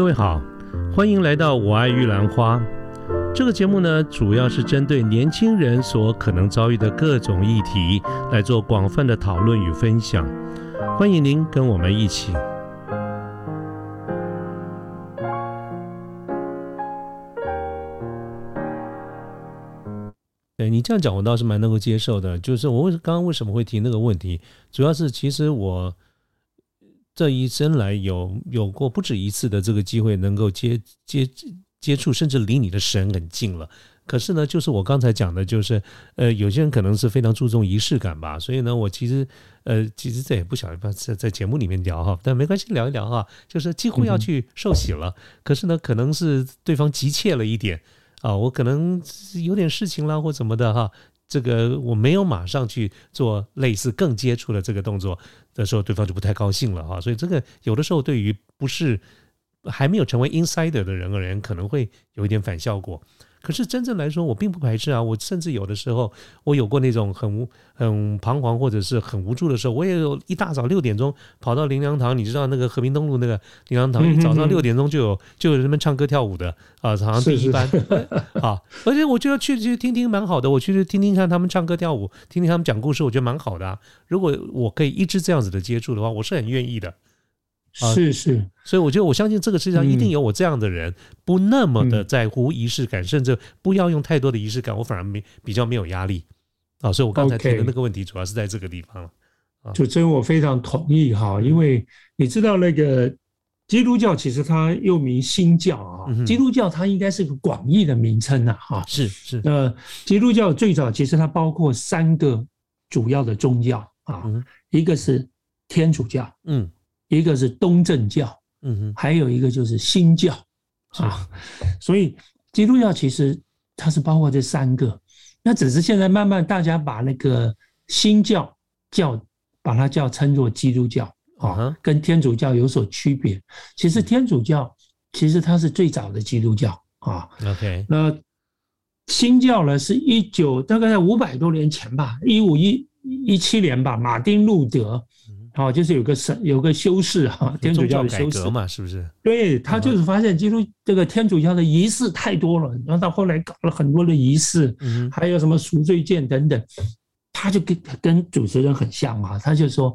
各位好，欢迎来到我爱玉兰花。这个节目呢，主要是针对年轻人所可能遭遇的各种议题来做广泛的讨论与分享。欢迎您跟我们一起。对你这样讲，我倒是蛮能够接受的。就是我为刚刚为什么会提那个问题，主要是其实我这一生来有有过不止一次的这个机会，能够接接接触，甚至离你的神很近了。可是呢，就是我刚才讲的，就是呃，有些人可能是非常注重仪式感吧，所以呢，我其实呃，其实这也不晓得在在节目里面聊哈，但没关系，聊一聊哈，就是几乎要去受洗了，可是呢，可能是对方急切了一点。啊，我可能有点事情啦，或怎么的哈，这个我没有马上去做类似更接触的这个动作的时候，对方就不太高兴了哈。所以这个有的时候对于不是还没有成为 insider 的人而言，可能会有一点反效果。可是真正来说，我并不排斥啊。我甚至有的时候，我有过那种很无很彷徨或者是很无助的时候，我也有一大早六点钟跑到林良堂，你知道那个和平东路那个林良堂，早上六点钟就有就有人们唱歌跳舞的啊，好像第一班啊。而且我觉得去去听听蛮好的，我去听听看他们唱歌跳舞，听听他们讲故事，我觉得蛮好的啊。如果我可以一直这样子的接触的话，我是很愿意的。是是，所以我觉得我相信这个世界上一定有我这样的人，不那么的在乎仪式感，甚至不要用太多的仪式感，我反而没比较没有压力啊。所以我刚才提的那个问题，主要是在这个地方了。就真我非常同意哈，因为你知道那个基督教其实它又名新教啊，基督教它应该是个广义的名称呐哈。是是，呃，基督教最早其实它包括三个主要的宗教啊，一个是天主教，嗯。一个是东正教，嗯哼，还有一个就是新教，啊，所以基督教其实它是包括这三个，那只是现在慢慢大家把那个新教教把它叫称作基督教，啊，跟天主教有所区别。其实天主教其实它是最早的基督教啊，OK，那新教呢是一九大概在五百多年前吧，一五一一七年吧，马丁路德。哦，就是有个神，有个修士哈，天主教的修士嘛，是不是？对他就是发现基督这个天主教的仪式太多了，然后到后来搞了很多的仪式，嗯，还有什么赎罪券等等，他就跟跟主持人很像嘛，他就说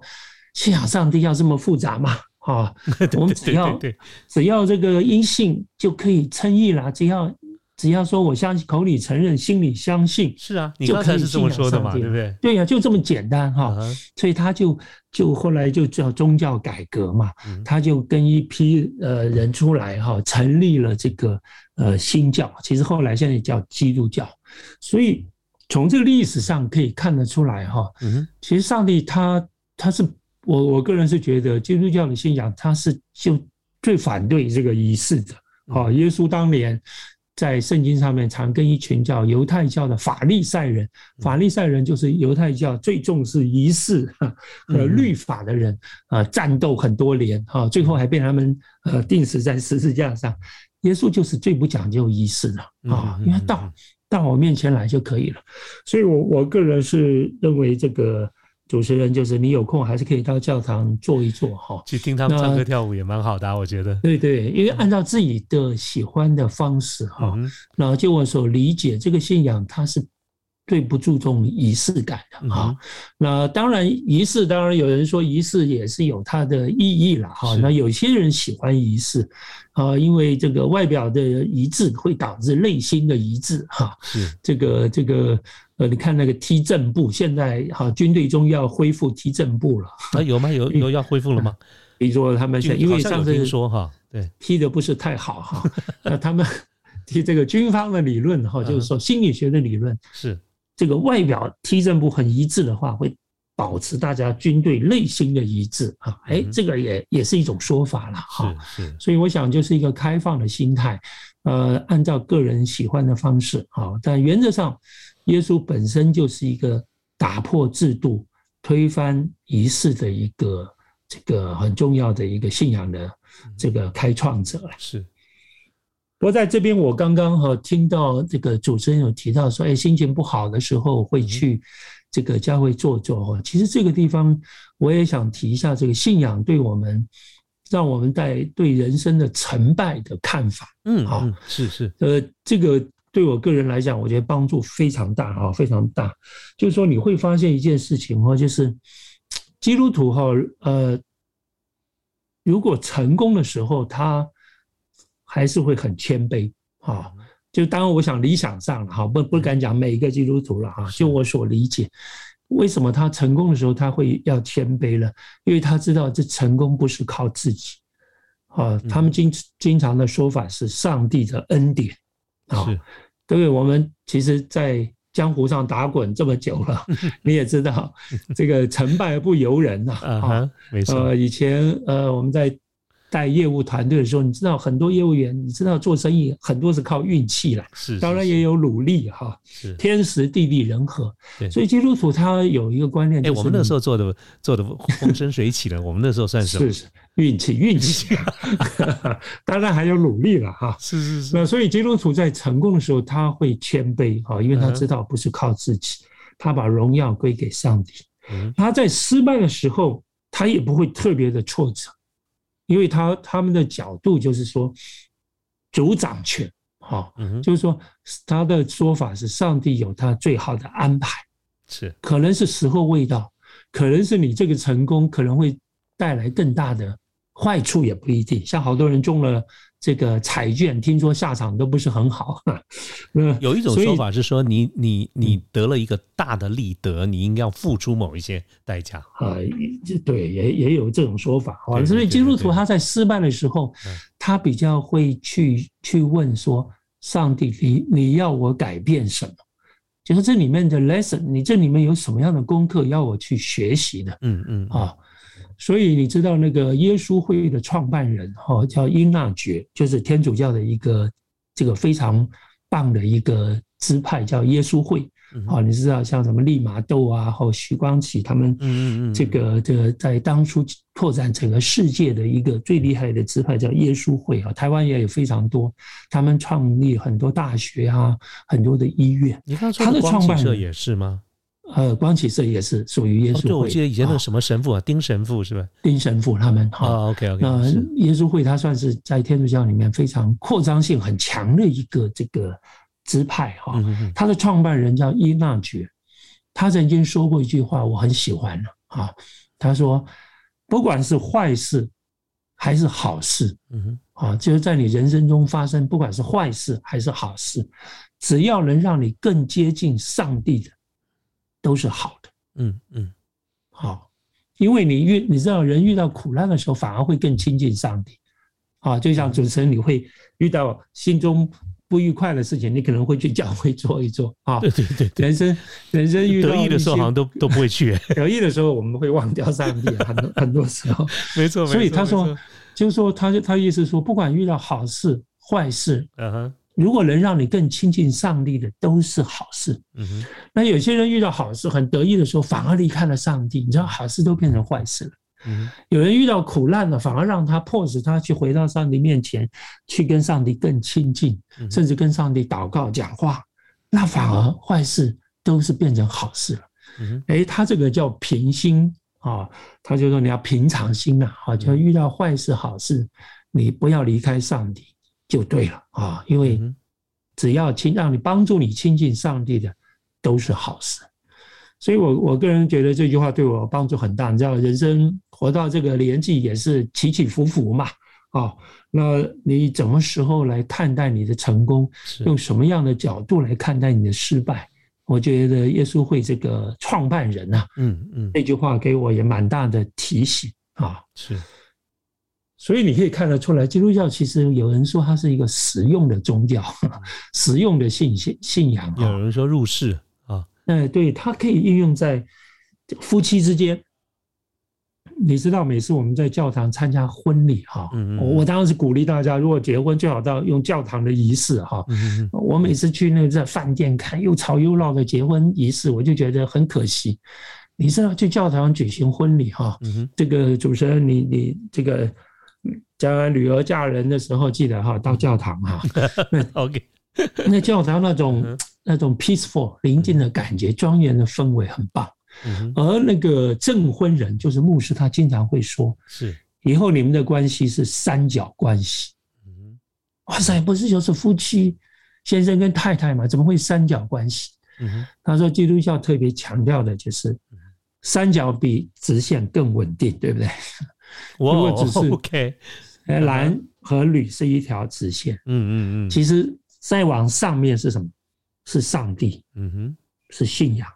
信仰上帝要这么复杂嘛，啊，我们只要只要这个因信就可以称义了，只要。只要说我相信，口里承认，心里相信，是啊，你刚才是这么说的嘛，对不对？对呀，就这么简单哈。所以他就就后来就叫宗教改革嘛，他就跟一批呃人出来哈，成立了这个呃新教，其实后来现在叫基督教。所以从这个历史上可以看得出来哈，其实上帝他他是我我个人是觉得基督教的信仰他是就最反对这个仪式的。好，耶稣当年。在圣经上面，常跟一群叫犹太教的法利赛人，法利赛人就是犹太教最重视仪式 和律法的人，啊，战斗很多年，哈，最后还被他们呃钉死在十字架上。耶稣就是最不讲究仪式的啊，因为到到我面前来就可以了。所以，我我个人是认为这个。主持人就是你有空还是可以到教堂坐一坐哈，去听他们唱歌跳舞也蛮好的，我觉得。对对，因为按照自己的喜欢的方式哈，然后就我所理解，这个信仰它是最不注重仪式感的哈。那当然仪式，当然有人说仪式也是有它的意义了哈。那有些人喜欢仪式啊，因为这个外表的一致会导致内心的一致哈。是这个这个。呃，你看那个踢正步，现在哈军队中要恢复踢正步了啊？有吗？有有要恢复了吗？比如说他们因为上次说哈，对踢的不是太好哈，那他们 踢这个军方的理论哈，就是说心理学的理论是这个外表踢正步很一致的话，会保持大家军队内心的一致啊。哎，这个也也是一种说法了哈。所以我想就是一个开放的心态，呃，按照个人喜欢的方式啊，但原则上。耶稣本身就是一个打破制度、推翻仪式的一个这个很重要的一个信仰的这个开创者。是。不过在这边，我刚刚哈听到这个主持人有提到说，哎，心情不好的时候会去这个教会坐坐。哈，其实这个地方我也想提一下，这个信仰对我们让我们在对人生的成败的看法。嗯，好，是是，呃，这个对我个人来讲，我觉得帮助非常大哈，非常大。就是说你会发现一件事情哈，就是基督徒哈，呃，如果成功的时候，他还是会很谦卑啊。就当然，我想理想上哈，不不敢讲每一个基督徒了哈。就我所理解，为什么他成功的时候他会要谦卑呢？因为他知道这成功不是靠自己啊。他们经经常的说法是上帝的恩典啊。对，我们其实，在江湖上打滚这么久了，你也知道，这个成败不由人呐 啊。没错。呃，以前呃，我们在。带业务团队的时候，你知道很多业务员，你知道做生意很多是靠运气了，是，当然也有努力哈，是。天时地利人和。所以基督徒他有一个观念，哎，我们那时候做的做的风生水起的，我们那时候算是是运气运气，当然还有努力了哈，是是是。那所以基督徒在成功的时候，他会谦卑哈，因为他知道不是靠自己，他把荣耀归给上帝。他在失败的时候，他也不会特别的挫折。因为他他们的角度就是说，主掌权，哈，就是说他的说法是上帝有他最好的安排，是可能是时候未到，可能是你这个成功可能会带来更大的坏处，也不一定。像好多人中了。这个彩券听说下场都不是很好。有一种说法是说，你你你得了一个大的利得，你应该要付出某一些代价啊。对，也也有这种说法啊。所以基督徒他在失败的时候，他比较会去去问说：上帝，你你要我改变什么？就是这里面的 lesson，你这里面有什么样的功课要我去学习的？嗯嗯啊。所以你知道那个耶稣会的创办人哈叫英纳爵，就是天主教的一个这个非常棒的一个支派叫耶稣会。好，你知道像什么利玛窦啊，或徐光启他们，这个这个在当初拓展整个世界的一个最厉害的支派叫耶稣会啊。台湾也有非常多，他们创立很多大学啊，很多的医院。你看他的创办者也是吗？呃，光启社也是属于耶稣会。我记得以前那个什么神父啊，丁神父是吧？丁神父他们哈。OK OK。那耶稣会他算是在天主教里面非常扩张性很强的一个这个支派哈。他的创办人叫伊纳爵，他曾经说过一句话，我很喜欢了啊。他说，不管是坏事还是好事，嗯哼，啊，就是在你人生中发生，不管是坏事还是好事，只要能让你更接近上帝的。都是好的，嗯嗯，好，因为你遇你知道人遇到苦难的时候，反而会更亲近上帝，啊，就像主持人，你会遇到心中不愉快的事情，你可能会去教会做一做，啊，对对对，人生人生遇到得意的时候好像都都不会去，得意的时候我们会忘掉上帝，很多很多时候，没错，所以他说，就是说他他意思说，不管遇到好事坏事，嗯哼。如果能让你更亲近上帝的，都是好事。嗯哼。那有些人遇到好事很得意的时候，反而离开了上帝，你知道，好事都变成坏事了。嗯。有人遇到苦难了，反而让他迫使他去回到上帝面前，去跟上帝更亲近，甚至跟上帝祷告讲话，那反而坏事都是变成好事了。嗯哎，他这个叫平心啊，他就说你要平常心啊，啊，就遇到坏事好事，你不要离开上帝。就对了啊，因为只要亲让你帮助你亲近上帝的，都是好事。所以，我我个人觉得这句话对我帮助很大。你知道，人生活到这个年纪也是起起伏伏嘛，啊，那你什么时候来看待你的成功？用什么样的角度来看待你的失败？我觉得耶稣会这个创办人呐，嗯嗯，那句话给我也蛮大的提醒啊，是。所以你可以看得出来，基督教其实有人说它是一个实用的宗教，实用的信信信仰。有人说入世啊，哎，对，它可以应用在夫妻之间。你知道，每次我们在教堂参加婚礼，哈，我当时是鼓励大家，如果结婚最好到用教堂的仪式，哈。我每次去那个在饭店看又吵又闹的结婚仪式，我就觉得很可惜。你知道，去教堂举行婚礼，哈，这个主持人，你你这个。将来女儿嫁人的时候，记得哈到教堂哈。OK，那教堂那种那种 peaceful 宁静的感觉，庄严的氛围很棒。而那个证婚人就是牧师，他经常会说：是以后你们的关系是三角关系。嗯，哇塞，不是就是夫妻，先生跟太太嘛？怎么会三角关系？嗯他说基督教特别强调的就是三角比直线更稳定，对不对？如果只是 OK，蓝和铝是一条直线。嗯嗯嗯，其实再往上面是什么？是上帝。嗯哼，是信仰。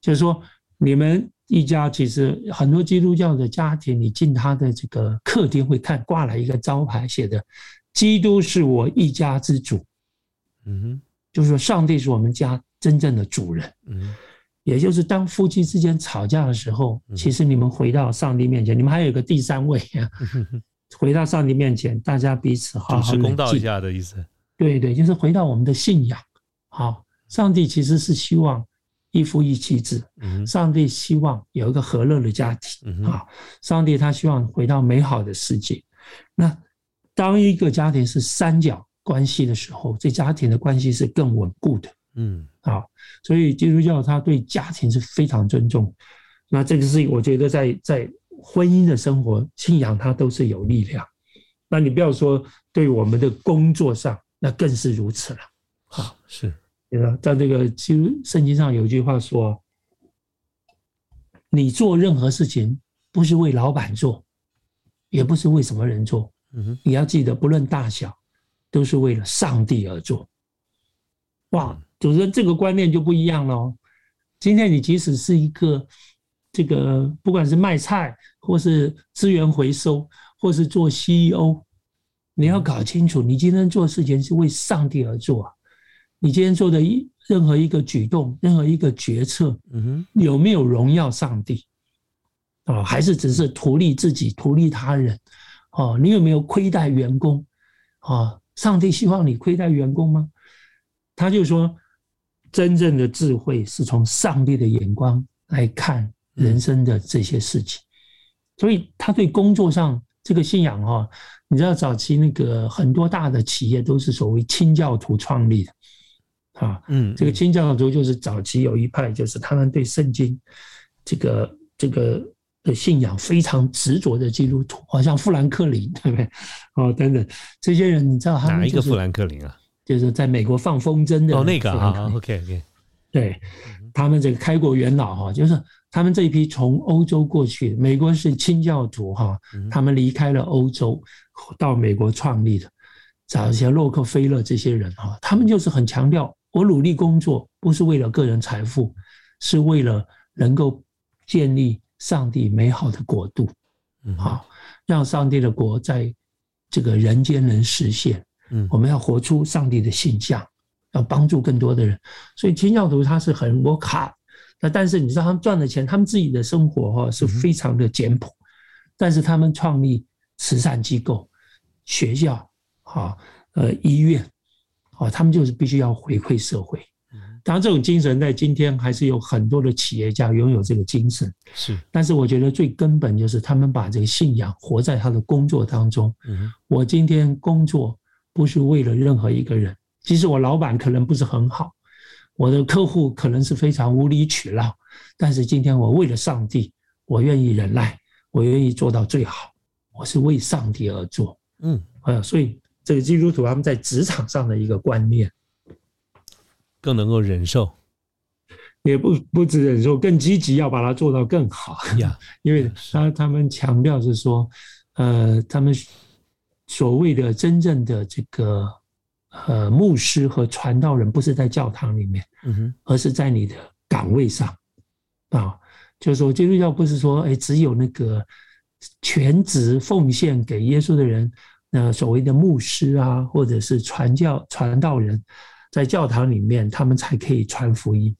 就是说，你们一家其实很多基督教的家庭，你进他的这个客厅会看挂了一个招牌，写的“基督是我一家之主”。嗯哼，就是说上帝是我们家真正的主人。嗯，也就是当夫妻之间吵架的时候，其实你们回到上帝面前，你们还有个第三位啊，回到上帝面前，大家彼此好好公道一下的意思。对对，就是回到我们的信仰。好，上帝其实是希望。一夫一妻制，上帝希望有一个和乐的家庭啊！上帝他希望回到美好的世界。那当一个家庭是三角关系的时候，这家庭的关系是更稳固的。嗯，好，所以基督教他对家庭是非常尊重。那这个是我觉得在在婚姻的生活信仰，它都是有力量。那你不要说对我们的工作上，那更是如此了。好，是。在这个其实圣经上有一句话说：“你做任何事情，不是为老板做，也不是为什么人做。你要记得，不论大小，都是为了上帝而做。”哇，主持人这个观念就不一样了。今天你即使是一个这个，不管是卖菜，或是资源回收，或是做 CEO，你要搞清楚，你今天做事情是为上帝而做啊。你今天做的一任何一个举动，任何一个决策，嗯哼，有没有荣耀上帝？啊，还是只是图利自己、图利他人？哦，你有没有亏待员工？啊，上帝希望你亏待员工吗？他就说，真正的智慧是从上帝的眼光来看人生的这些事情，所以他对工作上这个信仰，哈，你知道早期那个很多大的企业都是所谓清教徒创立的。啊，嗯，这个清教徒就是早期有一派，就是他们对圣经这个这个的信仰非常执着的基督徒，好像富兰克林，对不对？哦，等等，这些人你知道他哪一个富兰克林啊？就是在美国放风筝的哦，那个啊，OK OK，对他们这个开国元老哈，就是他们这一批从欧洲过去，美国是清教徒哈，他们离开了欧洲到美国创立的，找一些洛克菲勒这些人哈，他们就是很强调。我努力工作不是为了个人财富，是为了能够建立上帝美好的国度，好让上帝的国在这个人间能实现。嗯，我们要活出上帝的形象，要帮助更多的人。所以清教徒他是很 work hard，那但是你知道他们赚的钱，他们自己的生活哈是非常的简朴，但是他们创立慈善机构、学校、哈呃医院。哦，他们就是必须要回馈社会。当然，这种精神在今天还是有很多的企业家拥有这个精神。是，但是我觉得最根本就是他们把这个信仰活在他的工作当中。嗯，我今天工作不是为了任何一个人，即使我老板可能不是很好，我的客户可能是非常无理取闹，但是今天我为了上帝，我愿意忍耐，我愿意做到最好，我是为上帝而做。嗯，呃，所以。这个基督徒他们在职场上的一个观念，更能够忍受，也不不止忍受，更积极要把它做到更好呀。因为他他们强调是说，呃，他们所谓的真正的这个呃牧师和传道人，不是在教堂里面，嗯哼，而是在你的岗位上啊。就是说，基督教不是说，哎，只有那个全职奉献给耶稣的人。那所谓的牧师啊，或者是传教传道人，在教堂里面，他们才可以传福音。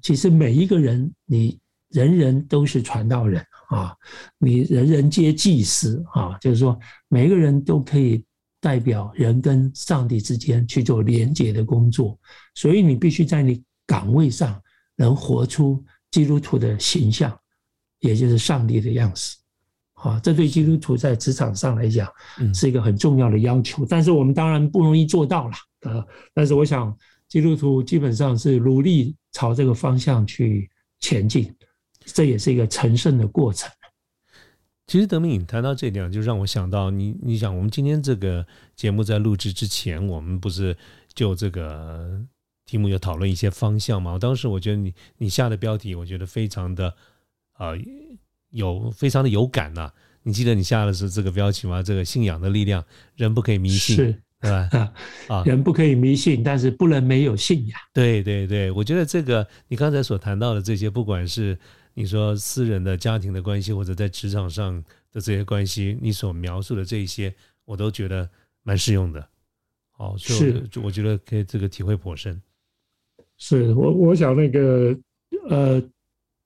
其实每一个人，你人人都是传道人啊，你人人皆祭司啊，就是说每一个人都可以代表人跟上帝之间去做连接的工作。所以你必须在你岗位上能活出基督徒的形象，也就是上帝的样子。啊，这对基督徒在职场上来讲，是一个很重要的要求。但是我们当然不容易做到了，啊。但是我想，基督徒基本上是努力朝这个方向去前进，这也是一个成圣的过程。其实德明，你谈到这点，就让我想到你，你想我们今天这个节目在录制之前，我们不是就这个题目有讨论一些方向吗？当时我觉得你你下的标题，我觉得非常的啊有非常的有感呐。你记得你下的是这个标题吗？这个信仰的力量，人不可以迷信，是对吧？啊，人不可以迷信，但是不能没有信仰。对对对，我觉得这个你刚才所谈到的这些，不管是。你说私人的家庭的关系，或者在职场上的这些关系，你所描述的这一些，我都觉得蛮适用的。哦，是，我觉得可以这个体会颇深。是我，我想那个，呃，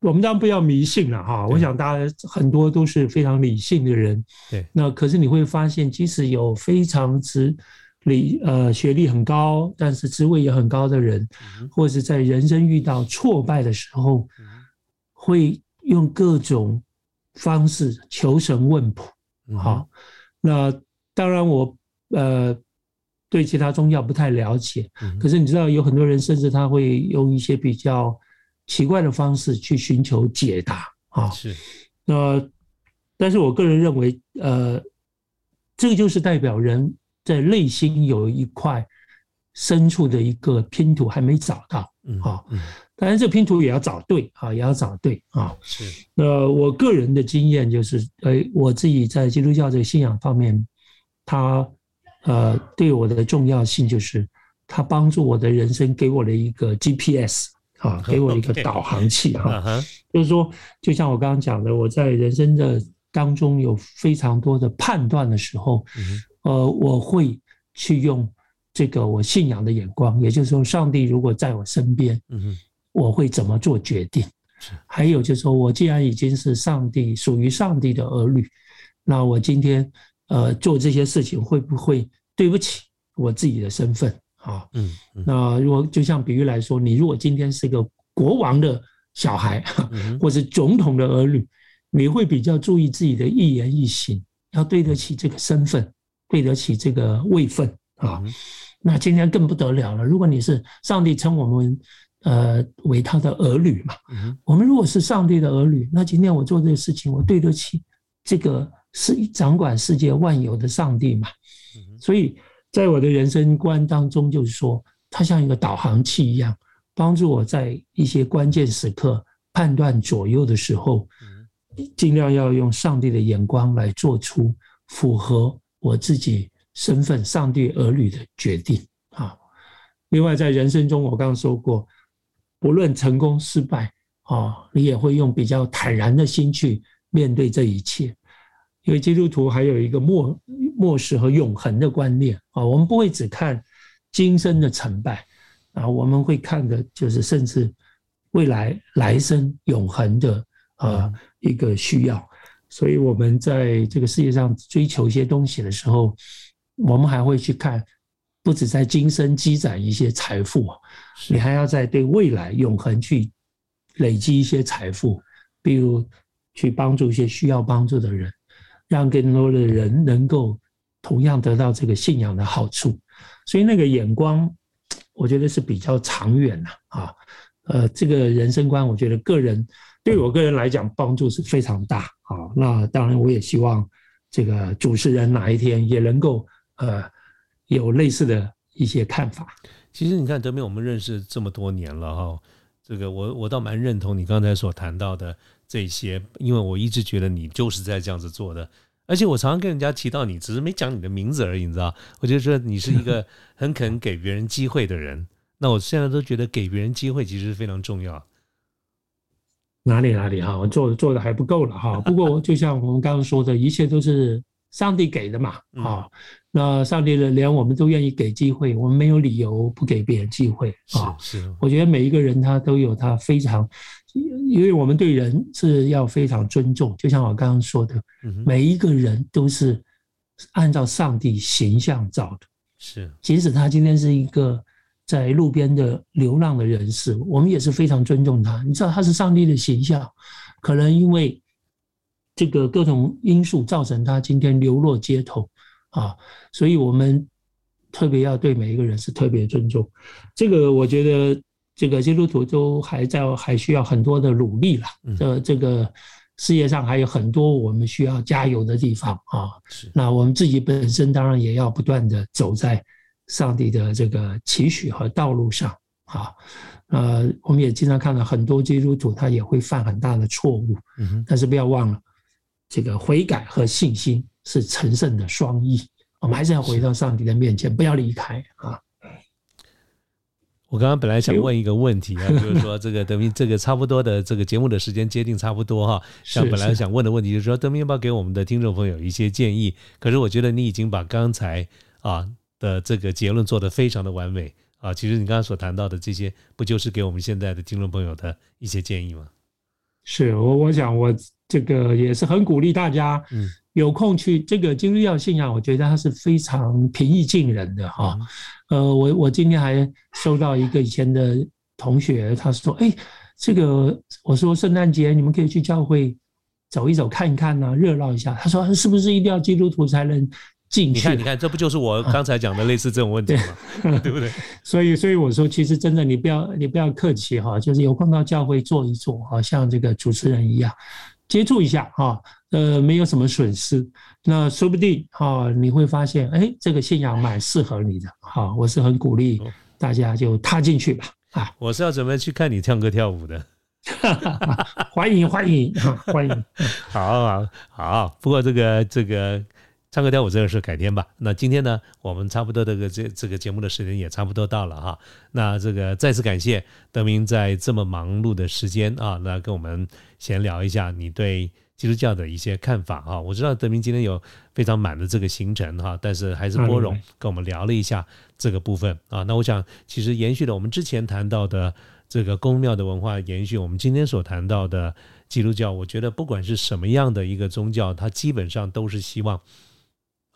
我们当然不要迷信了哈。我想大家很多都是非常理性的人。对。那可是你会发现，即使有非常之理呃学历很高，但是职位也很高的人，或者是在人生遇到挫败的时候。会用各种方式求神问卜，好，那当然我呃对其他宗教不太了解，可是你知道有很多人甚至他会用一些比较奇怪的方式去寻求解答啊，是，那但是我个人认为，呃，这个就是代表人在内心有一块深处的一个拼图还没找到，啊。当然，这拼图也要找对啊，也要找对啊。是。那我个人的经验就是，呃，我自己在基督教这个信仰方面，它呃对我的重要性就是，它帮助我的人生，给我了一个 GPS 啊，给我一个导航器 哈。就是说，就像我刚刚讲的，我在人生的当中有非常多的判断的时候，呃，我会去用这个我信仰的眼光，也就是说，上帝如果在我身边，嗯我会怎么做决定？还有就是说，我既然已经是上帝属于上帝的儿女，那我今天呃做这些事情会不会对不起我自己的身份啊？嗯，那如果就像比喻来说，你如果今天是一个国王的小孩，或是总统的儿女，你会比较注意自己的一言一行，要对得起这个身份，对得起这个位分啊。那今天更不得了了，如果你是上帝称我们。呃，为他的儿女嘛，我们如果是上帝的儿女，那今天我做这个事情，我对得起这个是掌管世界万有的上帝嘛？所以在我的人生观当中，就是说，它像一个导航器一样，帮助我在一些关键时刻判断左右的时候，尽量要用上帝的眼光来做出符合我自己身份上帝儿女的决定啊。另外，在人生中，我刚刚说过。不论成功失败，啊，你也会用比较坦然的心去面对这一切。因为基督徒还有一个末末世和永恒的观念啊，我们不会只看今生的成败啊，我们会看的就是甚至未来来生永恒的呃一个需要。所以我们在这个世界上追求一些东西的时候，我们还会去看。不止在今生积攒一些财富，你还要在对未来永恒去累积一些财富，比如去帮助一些需要帮助的人，让更多的人能够同样得到这个信仰的好处。所以那个眼光，我觉得是比较长远的啊。呃，这个人生观，我觉得个人对我个人来讲帮助是非常大啊。那当然，我也希望这个主持人哪一天也能够呃。有类似的一些看法。其实你看德明，我们认识这么多年了哈，这个我我倒蛮认同你刚才所谈到的这些，因为我一直觉得你就是在这样子做的，而且我常常跟人家提到你，只是没讲你的名字而已，你知道？我就说你是一个 很肯给别人机会的人。那我现在都觉得给别人机会其实非常重要。哪里哪里哈，我做做的还不够了哈。不过就像我们刚刚说的，一切都是。上帝给的嘛，啊，那上帝的连我们都愿意给机会，我们没有理由不给别人机会啊。是，我觉得每一个人他都有他非常，因为我们对人是要非常尊重，就像我刚刚说的，每一个人都是按照上帝形象造的。是，即使他今天是一个在路边的流浪的人士，我们也是非常尊重他。你知道他是上帝的形象，可能因为。这个各种因素造成他今天流落街头，啊，所以我们特别要对每一个人是特别尊重。这个我觉得，这个基督徒都还在还需要很多的努力了。这这个世界上还有很多我们需要加油的地方啊。是，那我们自己本身当然也要不断的走在上帝的这个期许和道路上啊。呃，我们也经常看到很多基督徒他也会犯很大的错误，嗯但是不要忘了，这个悔改和信心是成圣的双翼，我们还是要回到上帝的面前，不要离开啊。我刚刚本来想问一个问题啊，就是说这个德明，这个差不多的这个节目的时间接近差不多哈。像本来想问的问题就是说，德明要不要给我们的听众朋友一些建议？可是我觉得你已经把刚才啊的这个结论做得非常的完美啊。其实你刚刚所谈到的这些，不就是给我们现在的听众朋友的一些建议吗？是我，我想我这个也是很鼓励大家，嗯，有空去这个基督教信仰，我觉得它是非常平易近人的哈。呃，我我今天还收到一个以前的同学，他说：“哎，这个我说圣诞节你们可以去教会走一走、看一看呐，热闹一下。”他说：“是不是一定要基督徒才能进去？”你看，你看，这不就是我刚才讲的类似这种问题吗？对不对？所以，所以我说，其实真的，你不要你不要客气哈，就是有空到教会坐一坐，好像这个主持人一样接触一下哈，呃，没有什么损失。那说不定哈，你会发现，哎，这个信仰蛮适合你的。好，我是很鼓励大家就踏进去吧。啊，我是要准备去看你唱歌跳舞的。欢迎欢迎欢迎，好好好。不过这个这个唱歌跳舞这个事改天吧。那今天呢，我们差不多这个这这个节目的时间也差不多到了哈。那这个再次感谢德明在这么忙碌的时间啊，那跟我们闲聊一下你对基督教的一些看法啊。我知道德明今天有非常满的这个行程哈，但是还是波荣跟我们聊了一下这个部分啊。那我想其实延续了我们之前谈到的。这个宫庙的文化延续，我们今天所谈到的基督教，我觉得不管是什么样的一个宗教，它基本上都是希望，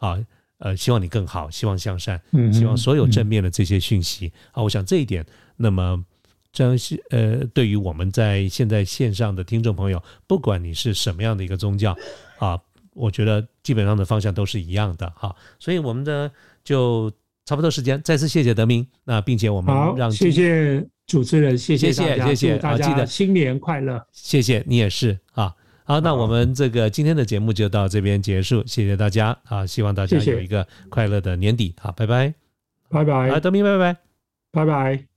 啊，呃，希望你更好，希望向善，希望所有正面的这些讯息啊。我想这一点，那么这样是呃，对于我们在现在线上的听众朋友，不管你是什么样的一个宗教啊，我觉得基本上的方向都是一样的哈。所以我们的就差不多时间，再次谢谢德明，那并且我们让谢谢。主持人，谢谢谢谢谢大家，新年快乐！谢谢你也是啊。好，那我们这个今天的节目就到这边结束，谢谢大家。啊！希望大家有一个快乐的年底。好，拜拜，拜拜，啊，德明，拜拜，拜拜。